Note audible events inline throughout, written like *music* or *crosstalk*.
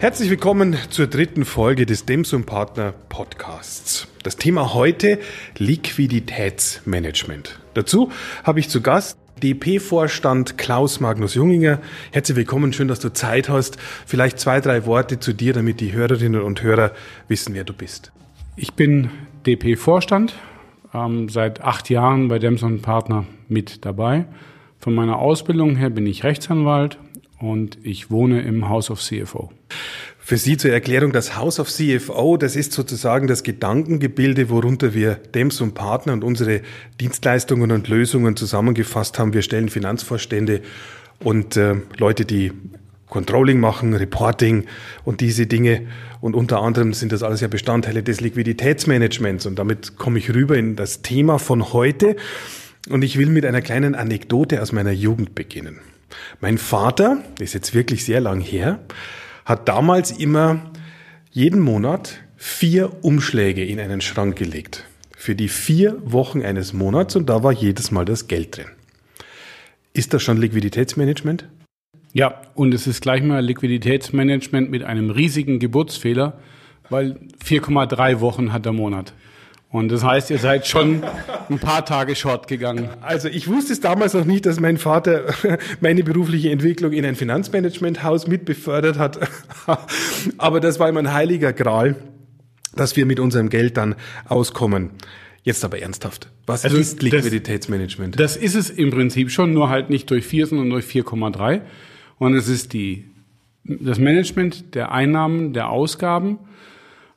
Herzlich willkommen zur dritten Folge des Demsum Partner Podcasts. Das Thema heute Liquiditätsmanagement. Dazu habe ich zu Gast DP-Vorstand Klaus Magnus Junginger. Herzlich willkommen, schön, dass du Zeit hast. Vielleicht zwei, drei Worte zu dir, damit die Hörerinnen und Hörer wissen, wer du bist. Ich bin DP-Vorstand, ähm, seit acht Jahren bei Demson Partner mit dabei. Von meiner Ausbildung her bin ich Rechtsanwalt und ich wohne im House of CFO. Für Sie zur Erklärung, das House of CFO, das ist sozusagen das Gedankengebilde, worunter wir Dems und Partner und unsere Dienstleistungen und Lösungen zusammengefasst haben. Wir stellen Finanzvorstände und äh, Leute, die Controlling machen, Reporting und diese Dinge. Und unter anderem sind das alles ja Bestandteile des Liquiditätsmanagements. Und damit komme ich rüber in das Thema von heute. Und ich will mit einer kleinen Anekdote aus meiner Jugend beginnen. Mein Vater, ist jetzt wirklich sehr lang her, hat damals immer jeden Monat vier Umschläge in einen Schrank gelegt. Für die vier Wochen eines Monats und da war jedes Mal das Geld drin. Ist das schon Liquiditätsmanagement? Ja, und es ist gleich mal Liquiditätsmanagement mit einem riesigen Geburtsfehler, weil 4,3 Wochen hat der Monat. Und das heißt, ihr seid schon ein paar Tage short gegangen. Also ich wusste es damals noch nicht, dass mein Vater *laughs* meine berufliche Entwicklung in ein Finanzmanagementhaus mitbefördert hat. *laughs* Aber das war immer ein heiliger Gral, dass wir mit unserem Geld dann auskommen. Jetzt aber ernsthaft. Was also ist Liquiditätsmanagement? Das, das ist es im Prinzip schon, nur halt nicht durch 4, sondern durch 4,3. Und es ist die, das Management der Einnahmen, der Ausgaben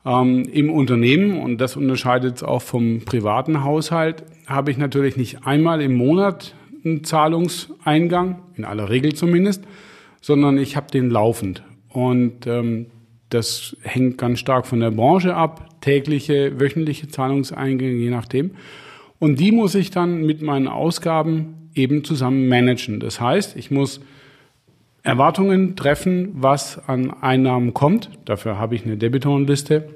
ähm, Im Unternehmen, und das unterscheidet es auch vom privaten Haushalt, habe ich natürlich nicht einmal im Monat einen Zahlungseingang, in aller Regel zumindest, sondern ich habe den laufend. Und ähm, das hängt ganz stark von der Branche ab, tägliche, wöchentliche Zahlungseingänge, je nachdem. Und die muss ich dann mit meinen Ausgaben eben zusammen managen. Das heißt, ich muss Erwartungen treffen, was an Einnahmen kommt. Dafür habe ich eine Debitorenliste.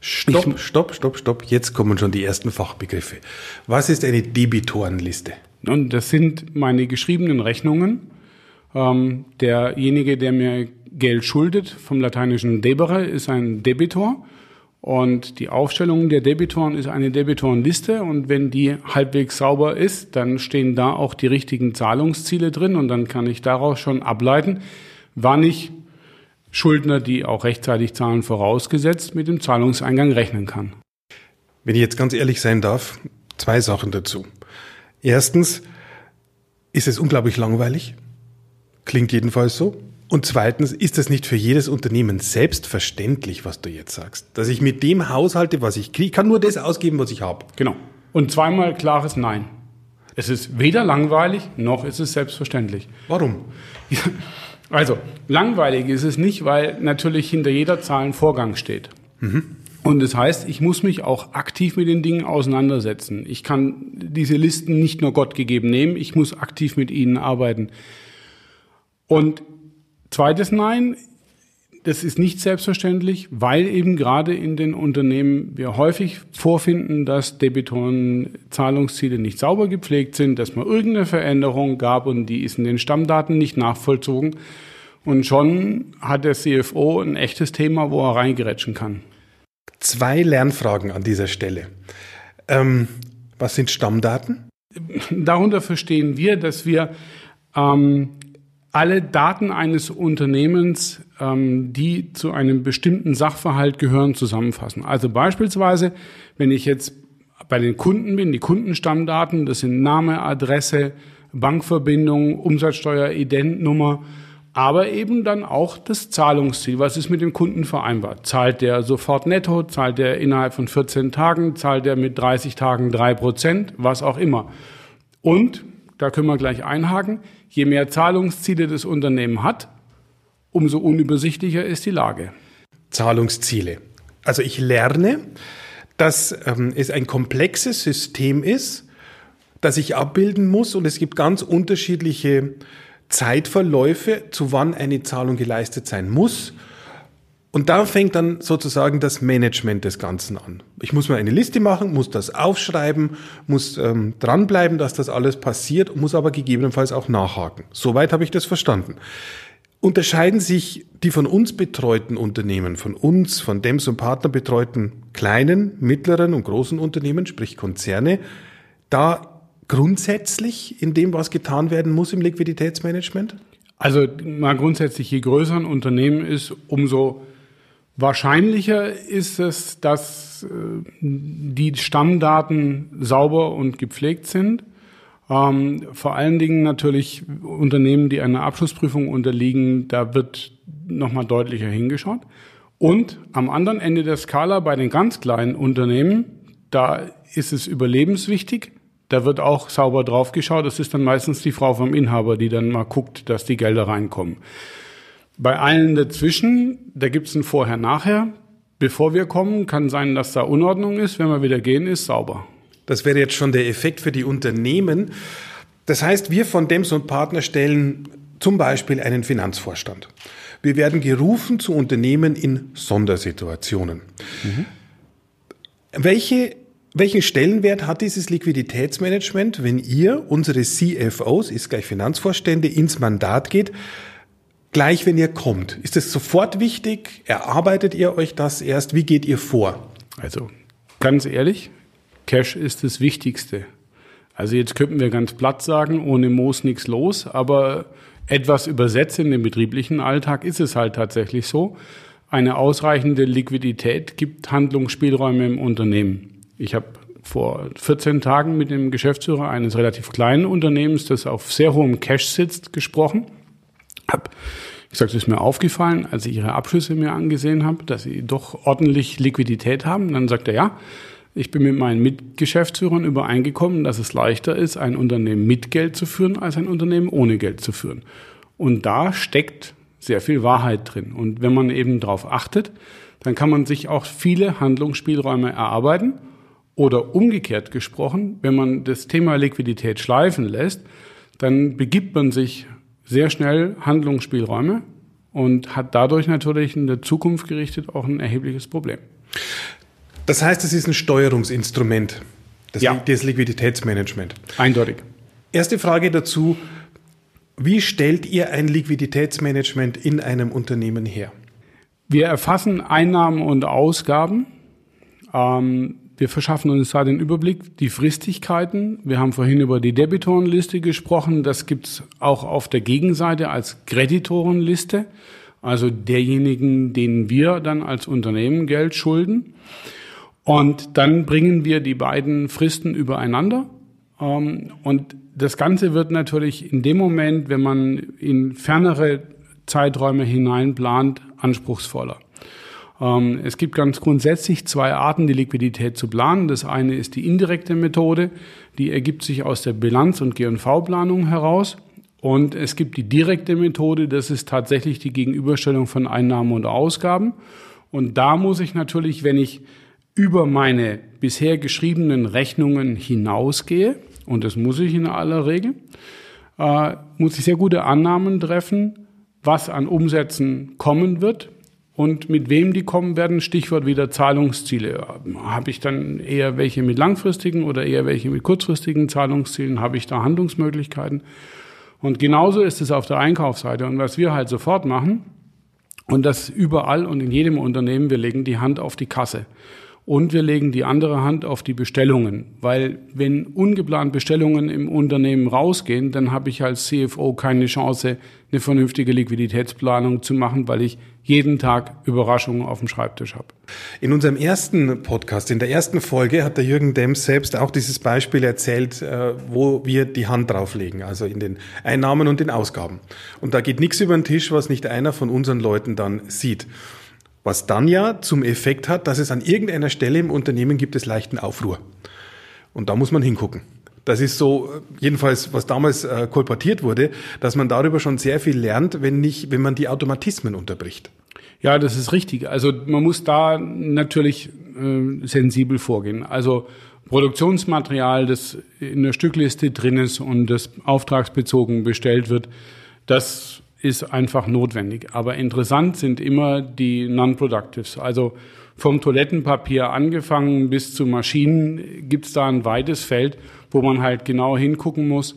Stopp, stopp, stopp, stopp. Jetzt kommen schon die ersten Fachbegriffe. Was ist eine Debitorenliste? Und das sind meine geschriebenen Rechnungen. Ähm, derjenige, der mir Geld schuldet, vom lateinischen debere, ist ein Debitor. Und die Aufstellung der Debitoren ist eine Debitorenliste und wenn die halbwegs sauber ist, dann stehen da auch die richtigen Zahlungsziele drin und dann kann ich daraus schon ableiten, wann ich Schuldner, die auch rechtzeitig zahlen, vorausgesetzt mit dem Zahlungseingang rechnen kann. Wenn ich jetzt ganz ehrlich sein darf, zwei Sachen dazu. Erstens ist es unglaublich langweilig, klingt jedenfalls so. Und zweitens, ist das nicht für jedes Unternehmen selbstverständlich, was du jetzt sagst? Dass ich mit dem haushalte, was ich kriege, kann nur das ausgeben, was ich habe. Genau. Und zweimal klares Nein. Es ist weder langweilig, noch ist es selbstverständlich. Warum? *laughs* Also, langweilig ist es nicht, weil natürlich hinter jeder Zahl ein Vorgang steht. Mhm. Und das heißt, ich muss mich auch aktiv mit den Dingen auseinandersetzen. Ich kann diese Listen nicht nur Gott gegeben nehmen, ich muss aktiv mit ihnen arbeiten. Und Zweites Nein, das ist nicht selbstverständlich, weil eben gerade in den Unternehmen wir häufig vorfinden, dass Debitoren Zahlungsziele nicht sauber gepflegt sind, dass man irgendeine Veränderung gab und die ist in den Stammdaten nicht nachvollzogen. Und schon hat der CFO ein echtes Thema, wo er reingerätschen kann. Zwei Lernfragen an dieser Stelle. Ähm, was sind Stammdaten? Darunter verstehen wir, dass wir ähm, alle Daten eines Unternehmens, ähm, die zu einem bestimmten Sachverhalt gehören, zusammenfassen. Also beispielsweise, wenn ich jetzt bei den Kunden bin, die Kundenstammdaten, das sind Name, Adresse, Bankverbindung, Umsatzsteuer, Identnummer, aber eben dann auch das Zahlungsziel. Was ist mit dem Kunden vereinbart? Zahlt der sofort netto? Zahlt der innerhalb von 14 Tagen? Zahlt der mit 30 Tagen drei Prozent? Was auch immer. Und, da können wir gleich einhaken, Je mehr Zahlungsziele das Unternehmen hat, umso unübersichtlicher ist die Lage. Zahlungsziele. Also ich lerne, dass ähm, es ein komplexes System ist, das ich abbilden muss und es gibt ganz unterschiedliche Zeitverläufe, zu wann eine Zahlung geleistet sein muss und da fängt dann sozusagen das Management des Ganzen an. Ich muss mir eine Liste machen, muss das aufschreiben, muss ähm, dranbleiben, dass das alles passiert, muss aber gegebenenfalls auch nachhaken. Soweit habe ich das verstanden. Unterscheiden sich die von uns betreuten Unternehmen, von uns, von Dems und Partner betreuten kleinen, mittleren und großen Unternehmen, sprich Konzerne, da grundsätzlich in dem, was getan werden muss im Liquiditätsmanagement? Also mal grundsätzlich, je größer ein Unternehmen ist, umso wahrscheinlicher ist es, dass äh, die Stammdaten sauber und gepflegt sind. Ähm, vor allen Dingen natürlich Unternehmen, die einer Abschlussprüfung unterliegen, da wird nochmal deutlicher hingeschaut. Und am anderen Ende der Skala bei den ganz kleinen Unternehmen, da ist es überlebenswichtig. Da wird auch sauber drauf geschaut. Das ist dann meistens die Frau vom Inhaber, die dann mal guckt, dass die Gelder reinkommen. Bei allen dazwischen, da gibt es ein Vorher-Nachher. Bevor wir kommen, kann sein, dass da Unordnung ist. Wenn wir wieder gehen, ist sauber. Das wäre jetzt schon der Effekt für die Unternehmen. Das heißt, wir von Dems und Partner stellen zum Beispiel einen Finanzvorstand. Wir werden gerufen zu Unternehmen in Sondersituationen. Mhm. Welche, welchen Stellenwert hat dieses Liquiditätsmanagement, wenn ihr unsere CFOs, ist gleich Finanzvorstände, ins Mandat geht? Gleich, wenn ihr kommt. Ist es sofort wichtig? Erarbeitet ihr euch das erst? Wie geht ihr vor? Also, ganz ehrlich, Cash ist das Wichtigste. Also jetzt könnten wir ganz platt sagen, ohne Moos nichts los, aber etwas übersetzt in den betrieblichen Alltag ist es halt tatsächlich so. Eine ausreichende Liquidität gibt Handlungsspielräume im Unternehmen. Ich habe vor 14 Tagen mit dem Geschäftsführer eines relativ kleinen Unternehmens, das auf sehr hohem Cash sitzt, gesprochen. Hab gesagt, es ist mir aufgefallen, als ich ihre Abschlüsse mir angesehen habe, dass sie doch ordentlich Liquidität haben. Dann sagt er, ja, ich bin mit meinen Mitgeschäftsführern übereingekommen, dass es leichter ist, ein Unternehmen mit Geld zu führen, als ein Unternehmen ohne Geld zu führen. Und da steckt sehr viel Wahrheit drin. Und wenn man eben darauf achtet, dann kann man sich auch viele Handlungsspielräume erarbeiten. Oder umgekehrt gesprochen, wenn man das Thema Liquidität schleifen lässt, dann begibt man sich sehr schnell Handlungsspielräume und hat dadurch natürlich in der Zukunft gerichtet auch ein erhebliches Problem. Das heißt, es ist ein Steuerungsinstrument, das, ja. das Liquiditätsmanagement. Eindeutig. Erste Frage dazu. Wie stellt ihr ein Liquiditätsmanagement in einem Unternehmen her? Wir erfassen Einnahmen und Ausgaben. Ähm, wir verschaffen uns da den Überblick, die Fristigkeiten. Wir haben vorhin über die Debitorenliste gesprochen. Das gibt es auch auf der Gegenseite als Kreditorenliste, also derjenigen, denen wir dann als Unternehmen Geld schulden. Und dann bringen wir die beiden Fristen übereinander. Ähm, und das Ganze wird natürlich in dem Moment, wenn man in fernere Zeiträume hineinplant, anspruchsvoller. Ähm, es gibt ganz grundsätzlich zwei Arten, die Liquidität zu planen. Das eine ist die indirekte Methode, die ergibt sich aus der Bilanz- und G&V-Planung heraus. Und es gibt die direkte Methode, das ist tatsächlich die Gegenüberstellung von Einnahmen und Ausgaben. Und da muss ich natürlich, wenn ich über meine bisher geschriebenen Rechnungen hinausgehe, und das muss ich in aller Regel, äh, muss ich sehr gute Annahmen treffen, was an Umsätzen kommen wird und mit wem die kommen werden. Stichwort wieder Zahlungsziele. Habe ich dann eher welche mit langfristigen oder eher welche mit kurzfristigen Zahlungszielen? Habe ich da Handlungsmöglichkeiten? Und genauso ist es auf der Einkaufsseite. Und was wir halt sofort machen, und das überall und in jedem Unternehmen, wir legen die Hand auf die Kasse. Und wir legen die andere Hand auf die Bestellungen, weil wenn ungeplant Bestellungen im Unternehmen rausgehen, dann habe ich als CFO keine Chance, eine vernünftige Liquiditätsplanung zu machen, weil ich jeden Tag Überraschungen auf dem Schreibtisch habe. In unserem ersten Podcast, in der ersten Folge, hat der Jürgen Dems selbst auch dieses Beispiel erzählt, äh, wo wir die Hand drauflegen, also in den Einnahmen und den Ausgaben. Und da geht nichts über den Tisch, was nicht einer von unseren Leuten dann sieht. Was dann ja zum Effekt hat, dass es an irgendeiner Stelle im Unternehmen gibt es leichten Aufruhr. Und da muss man hingucken. Das ist so, jedenfalls, was damals äh, kolportiert wurde, dass man darüber schon sehr viel lernt, wenn nicht, wenn man die Automatismen unterbricht. Ja, das ist richtig. Also man muss da natürlich äh, sensibel vorgehen. Also Produktionsmaterial, das in der Stückliste drin ist und das auftragsbezogen bestellt wird, das ist einfach notwendig. Aber interessant sind immer die Non-Productives. Also vom Toilettenpapier angefangen bis zu Maschinen gibt es da ein weites Feld, wo man halt genau hingucken muss,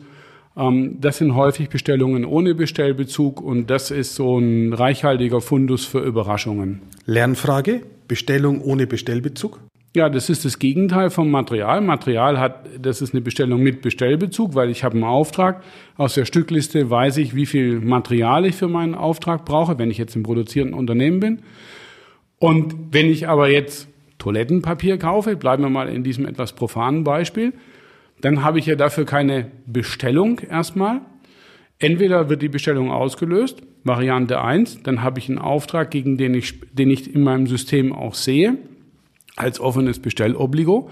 Ähm, das sind häufig Bestellungen ohne Bestellbezug und das ist so ein reichhaltiger Fundus für Überraschungen. Lernfrage, Bestellung ohne Bestellbezug? Ja, das ist das Gegenteil vom Material. Material hat, das ist eine Bestellung mit Bestellbezug, weil ich habe einen Auftrag. Aus der Stückliste weiß ich, wie viel Material ich für meinen Auftrag brauche, wenn ich jetzt im produzierenden Unternehmen bin. Und wenn ich aber jetzt Toilettenpapier kaufe, bleiben wir mal in diesem etwas profanen Beispiel, dann habe ich ja dafür keine Bestellung erstmal. Entweder wird die Bestellung ausgelöst, Variante 1, dann habe ich einen Auftrag, gegen den ich, den ich in meinem System auch sehe als offenes Bestellobligo.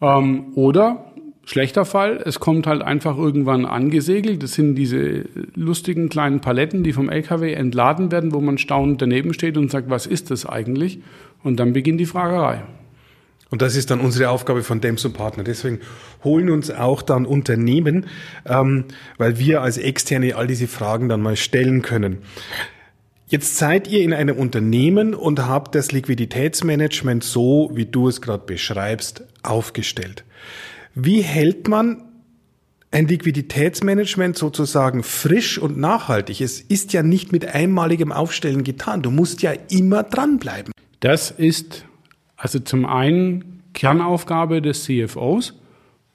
Ähm, oder schlechter Fall, es kommt halt einfach irgendwann angesegelt. Das sind diese lustigen kleinen Paletten, die vom LKW entladen werden, wo man staunend daneben steht und sagt, was ist das eigentlich? Und dann beginnt die Fragerei. Und das ist dann unsere Aufgabe von Dems und Partner. Deswegen holen uns auch dann Unternehmen, ähm, weil wir als Externe all diese Fragen dann mal stellen können. Jetzt seid ihr in einem Unternehmen und habt das Liquiditätsmanagement so, wie du es gerade beschreibst, aufgestellt. Wie hält man ein Liquiditätsmanagement sozusagen frisch und nachhaltig? Es ist ja nicht mit einmaligem Aufstellen getan. Du musst ja immer dranbleiben. Das ist also zum einen Kernaufgabe des CFOs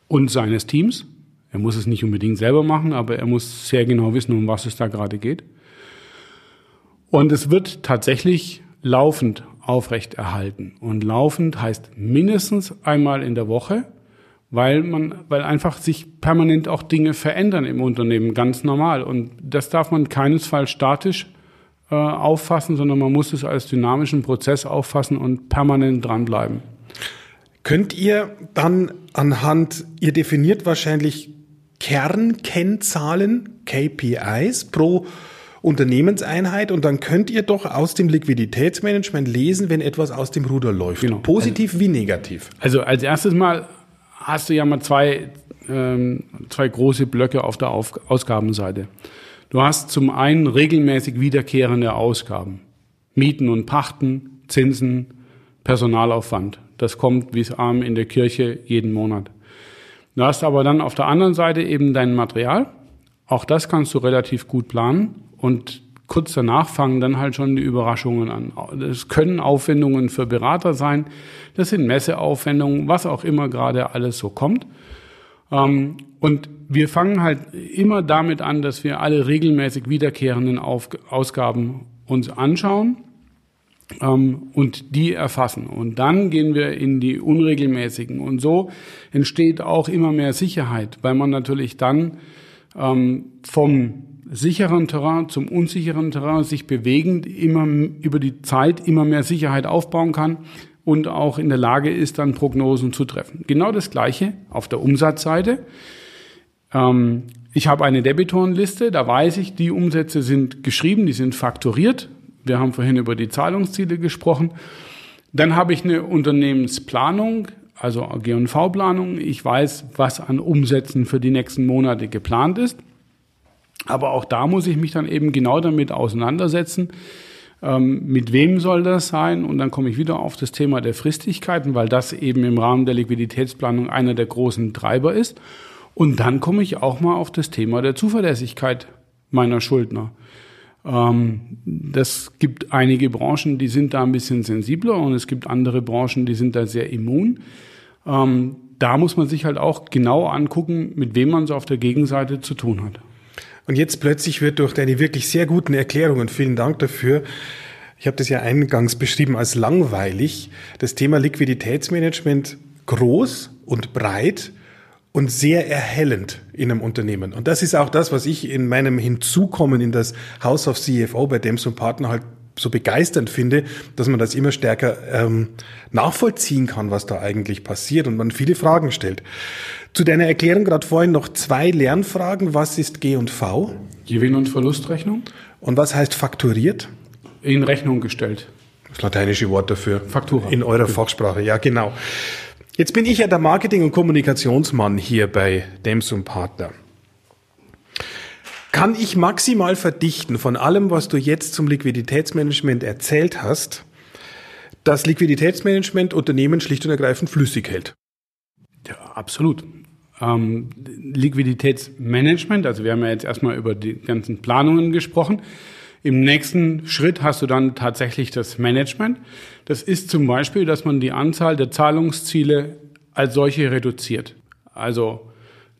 und seines Teams. Er muss es nicht unbedingt selber machen, aber er muss sehr genau wissen, um was es da gerade geht. Und es wird tatsächlich laufend aufrechterhalten. Und laufend heißt mindestens einmal in der Woche, weil man, weil einfach sich permanent auch Dinge verändern im Unternehmen, ganz normal. Und das darf man keinesfalls statisch äh, auffassen, sondern man muss es als dynamischen Prozess auffassen und permanent dranbleiben. Könnt ihr dann anhand, ihr definiert wahrscheinlich Kernkennzahlen, KPIs pro Unternehmenseinheit und dann könnt ihr doch aus dem Liquiditätsmanagement lesen, wenn etwas aus dem Ruder läuft. Genau. Positiv also, wie negativ. Also als erstes Mal hast du ja mal zwei, ähm, zwei große Blöcke auf der auf Ausgabenseite. Du hast zum einen regelmäßig wiederkehrende Ausgaben. Mieten und Pachten, Zinsen, Personalaufwand. Das kommt wie es arm in der Kirche jeden Monat. Du hast aber dann auf der anderen Seite eben dein Material. Auch das kannst du relativ gut planen. Und kurz danach fangen dann halt schon die Überraschungen an. Das können Aufwendungen für Berater sein, das sind Messeaufwendungen, was auch immer gerade alles so kommt. Ähm, und wir fangen halt immer damit an, dass wir alle regelmäßig wiederkehrenden Ausgaben uns anschauen ähm, und die erfassen. Und dann gehen wir in die unregelmäßigen. Und so entsteht auch immer mehr Sicherheit, weil man natürlich dann ähm, vom sicheren Terrain zum unsicheren Terrain sich bewegend immer über die Zeit immer mehr Sicherheit aufbauen kann und auch in der Lage ist, dann Prognosen zu treffen. Genau das Gleiche auf der Umsatzseite. Ähm, ich habe eine Debitorenliste, da weiß ich, die Umsätze sind geschrieben, die sind fakturiert. Wir haben vorhin über die Zahlungsziele gesprochen. Dann habe ich eine Unternehmensplanung, also G&V-Planung. Ich weiß, was an Umsätzen für die nächsten Monate geplant ist. Aber auch da muss ich mich dann eben genau damit auseinandersetzen, ähm, mit wem soll das sein? Und dann komme ich wieder auf das Thema der Fristigkeiten, weil das eben im Rahmen der Liquiditätsplanung einer der großen Treiber ist. Und dann komme ich auch mal auf das Thema der Zuverlässigkeit meiner Schuldner. Ähm, das gibt einige Branchen, die sind da ein bisschen sensibler und es gibt andere Branchen, die sind da sehr immun. Ähm, da muss man sich halt auch genau angucken, mit wem man so auf der Gegenseite zu tun hat. Und jetzt plötzlich wird durch deine wirklich sehr guten Erklärungen, vielen Dank dafür, ich habe das ja eingangs beschrieben als langweilig, das Thema Liquiditätsmanagement groß und breit und sehr erhellend in einem Unternehmen. Und das ist auch das, was ich in meinem Hinzukommen in das House of CFO bei Dems und Partner halt so begeisternd finde, dass man das immer stärker ähm, nachvollziehen kann, was da eigentlich passiert und man viele Fragen stellt. Zu deiner Erklärung gerade vorhin noch zwei Lernfragen. Was ist G und V? Gewinn- und Verlustrechnung. Und was heißt fakturiert? In Rechnung gestellt. Das lateinische Wort dafür. Faktura. In eurer Fachsprache, ja genau. Jetzt bin ich ja der Marketing- und Kommunikationsmann hier bei Demsum Partner. Kann ich maximal verdichten von allem, was du jetzt zum Liquiditätsmanagement erzählt hast, dass Liquiditätsmanagement Unternehmen schlicht und ergreifend flüssig hält? Ja, absolut. ähm, Liquiditätsmanagement. Also wir haben ja jetzt erstmal über die ganzen Planungen gesprochen. Im nächsten Schritt hast du dann tatsächlich das Management. Das ist zum Beispiel, dass man die Anzahl der Zahlungsziele als solche reduziert. Also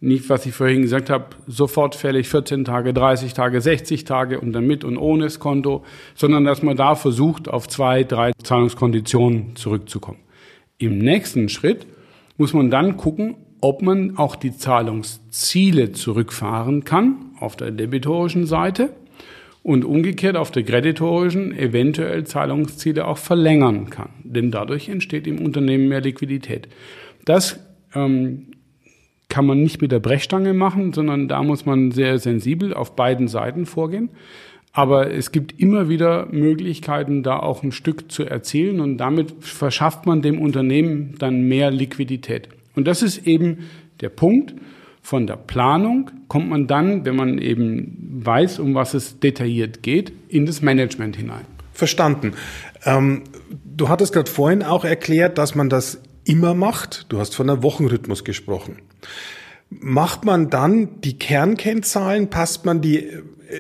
nicht, was ich vorhin gesagt habe, sofort fällig 14 Tage, 30 Tage, 60 Tage und dann mit und ohne das Konto, sondern dass man da versucht, auf zwei, drei Zahlungskonditionen zurückzukommen. Im nächsten Schritt muss man dann gucken, ob man auch die Zahlungsziele zurückfahren kann auf der debitorischen Seite und umgekehrt auf der kreditorischen eventuell Zahlungsziele auch verlängern kann. Denn dadurch entsteht im Unternehmen mehr Liquidität. Das ähm, kann man nicht mit der Brechstange machen, sondern da muss man sehr sensibel auf beiden Seiten vorgehen. Aber es gibt immer wieder Möglichkeiten, da auch ein Stück zu erzielen und damit verschafft man dem Unternehmen dann mehr Liquidität. Und das ist eben der Punkt. Von der Planung kommt man dann, wenn man eben weiß, um was es detailliert geht, in das Management hinein. Verstanden. Ähm, du hattest gerade vorhin auch erklärt, dass man das immer macht. Du hast von einem Wochenrhythmus gesprochen. Macht man dann die Kernkennzahlen, passt man die,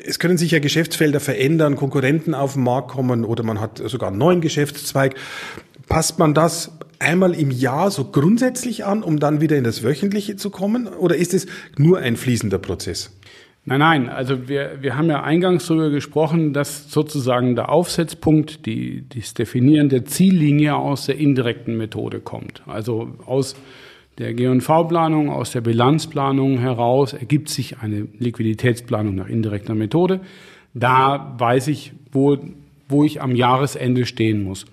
es können sich ja Geschäftsfelder verändern, Konkurrenten auf den Markt kommen oder man hat sogar einen neuen Geschäftszweig. Passt man das einmal im Jahr so grundsätzlich an, um dann wieder in das Wöchentliche zu kommen? Oder ist es nur ein fließender Prozess? Nein, nein, also wir, wir haben ja eingangs darüber gesprochen, dass sozusagen der Aufsetzpunkt, die, das Definieren der Ziellinie aus der indirekten Methode kommt. Also aus der G&V-Planung, aus der Bilanzplanung heraus ergibt sich eine Liquiditätsplanung nach indirekter Methode. Da weiß ich, wo, wo ich am Jahresende stehen muss.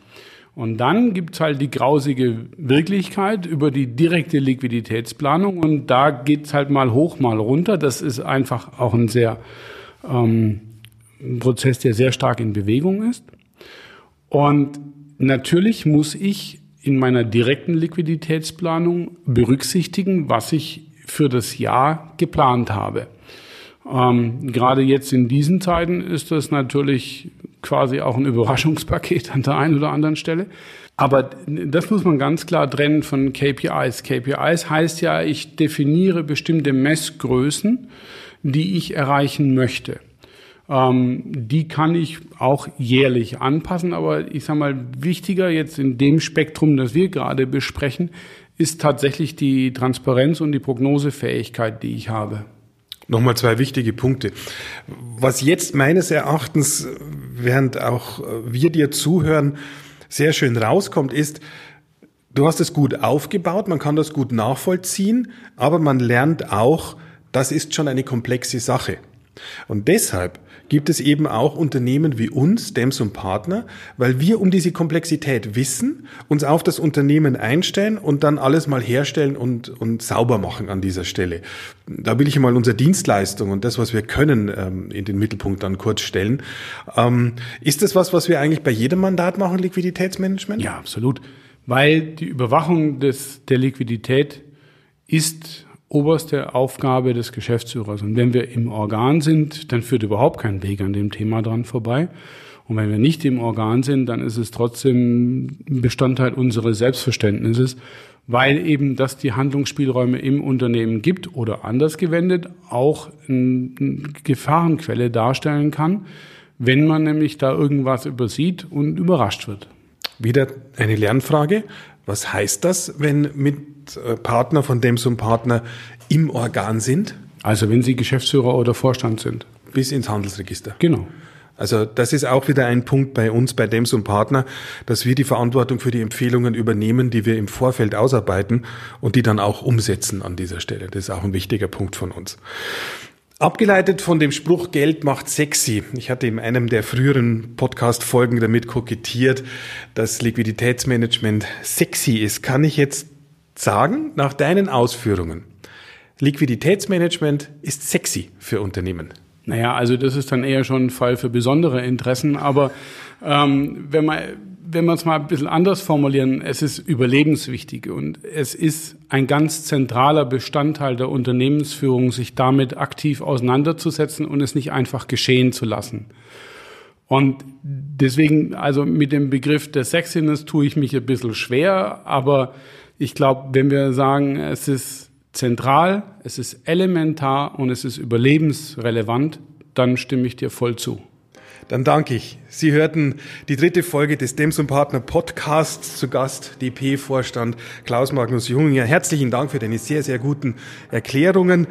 Und dann gibt's halt die grausige Wirklichkeit über die direkte Liquiditätsplanung und da geht's halt mal hoch, mal runter. Das ist einfach auch ein sehr ähm, ein Prozess, der sehr stark in Bewegung ist. Und natürlich muss ich in meiner direkten Liquiditätsplanung berücksichtigen, was ich für das Jahr geplant habe. Ähm, gerade jetzt in diesen Zeiten ist das natürlich quasi auch ein Überraschungspaket *laughs* an der einen oder anderen Stelle. Aber das muss man ganz klar trennen von KPIs. KPIs heißt ja, ich definiere bestimmte Messgrößen, die ich erreichen möchte. Ähm, die kann ich auch jährlich anpassen, aber ich sage mal, wichtiger jetzt in dem Spektrum, das wir gerade besprechen, ist tatsächlich die Transparenz und die Prognosefähigkeit, die ich habe. Nochmal zwei wichtige Punkte. Was jetzt meines Erachtens, während auch wir dir zuhören, sehr schön rauskommt, ist, du hast es gut aufgebaut, man kann das gut nachvollziehen, aber man lernt auch, das ist schon eine komplexe Sache. Und deshalb gibt es eben auch Unternehmen wie uns, Dems und Partner, weil wir um diese Komplexität wissen, uns auf das Unternehmen einstellen und dann alles mal herstellen und, und sauber machen an dieser Stelle. Da will ich mal unsere Dienstleistung und das, was wir können, ähm, in den Mittelpunkt dann kurz stellen. Ähm, ist das was, was wir eigentlich bei jedem Mandat machen, Liquiditätsmanagement? Ja, absolut. Weil die Überwachung des, der Liquidität ist oberste Aufgabe des Geschäftsführers. Und wenn wir im Organ sind, dann führt überhaupt kein Weg an dem Thema dran vorbei. Und wenn wir nicht im Organ sind, dann ist es trotzdem Bestandteil unseres Selbstverständnisses, weil eben das die Handlungsspielräume im Unternehmen gibt oder anders gewendet auch eine Gefahrenquelle darstellen kann, wenn man nämlich da irgendwas übersieht und überrascht wird. Wieder eine Lernfrage. Was heißt das, wenn mit äh, Partner von dem so Partner im Organ sind? Also wenn Sie Geschäftsführer oder Vorstand sind. Bis ins Handelsregister. Genau. Also das ist auch wieder ein Punkt bei uns, bei Dems und Partner, dass wir die Verantwortung für die Empfehlungen übernehmen, die wir im Vorfeld ausarbeiten und die dann auch umsetzen an dieser Stelle. Das ist auch ein wichtiger Punkt von uns. Abgeleitet von dem Spruch Geld macht sexy. Ich hatte in einem der früheren Podcast-Folgen damit kokettiert, dass Liquiditätsmanagement sexy ist. Kann ich jetzt sagen, nach deinen Ausführungen, Liquiditätsmanagement ist sexy für Unternehmen. Naja, also das ist dann eher schon ein Fall für besondere Interessen. Aber ähm, wenn man wenn wir es mal ein bisschen anders formulieren, es ist überlebenswichtig und es ist ein ganz zentraler Bestandteil der Unternehmensführung, sich damit aktiv auseinanderzusetzen und es nicht einfach geschehen zu lassen. Und deswegen, also mit dem Begriff der Sexiness tue ich mich ein bisschen schwer, aber ich glaube, wenn wir sagen, es ist zentral, es ist elementar und es ist überlebensrelevant, dann stimme ich dir voll zu. Dann danke ich. Sie hörten die dritte Folge des Dems und Partner Podcasts zu Gast, DP-Vorstand Klaus Magnus Junginger. Herzlichen Dank für deine sehr, sehr guten Erklärungen.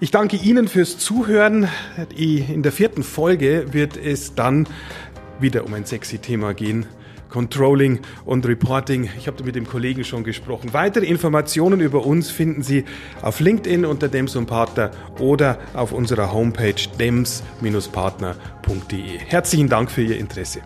Ich danke Ihnen fürs Zuhören. In der vierten Folge wird es dann wieder um ein sexy Thema gehen. Controlling und Reporting. Ich habe mit dem Kollegen schon gesprochen. Weitere Informationen über uns finden Sie auf LinkedIn unter Dems und Partner oder auf unserer Homepage dems-partner.de. Herzlichen Dank für Ihr Interesse.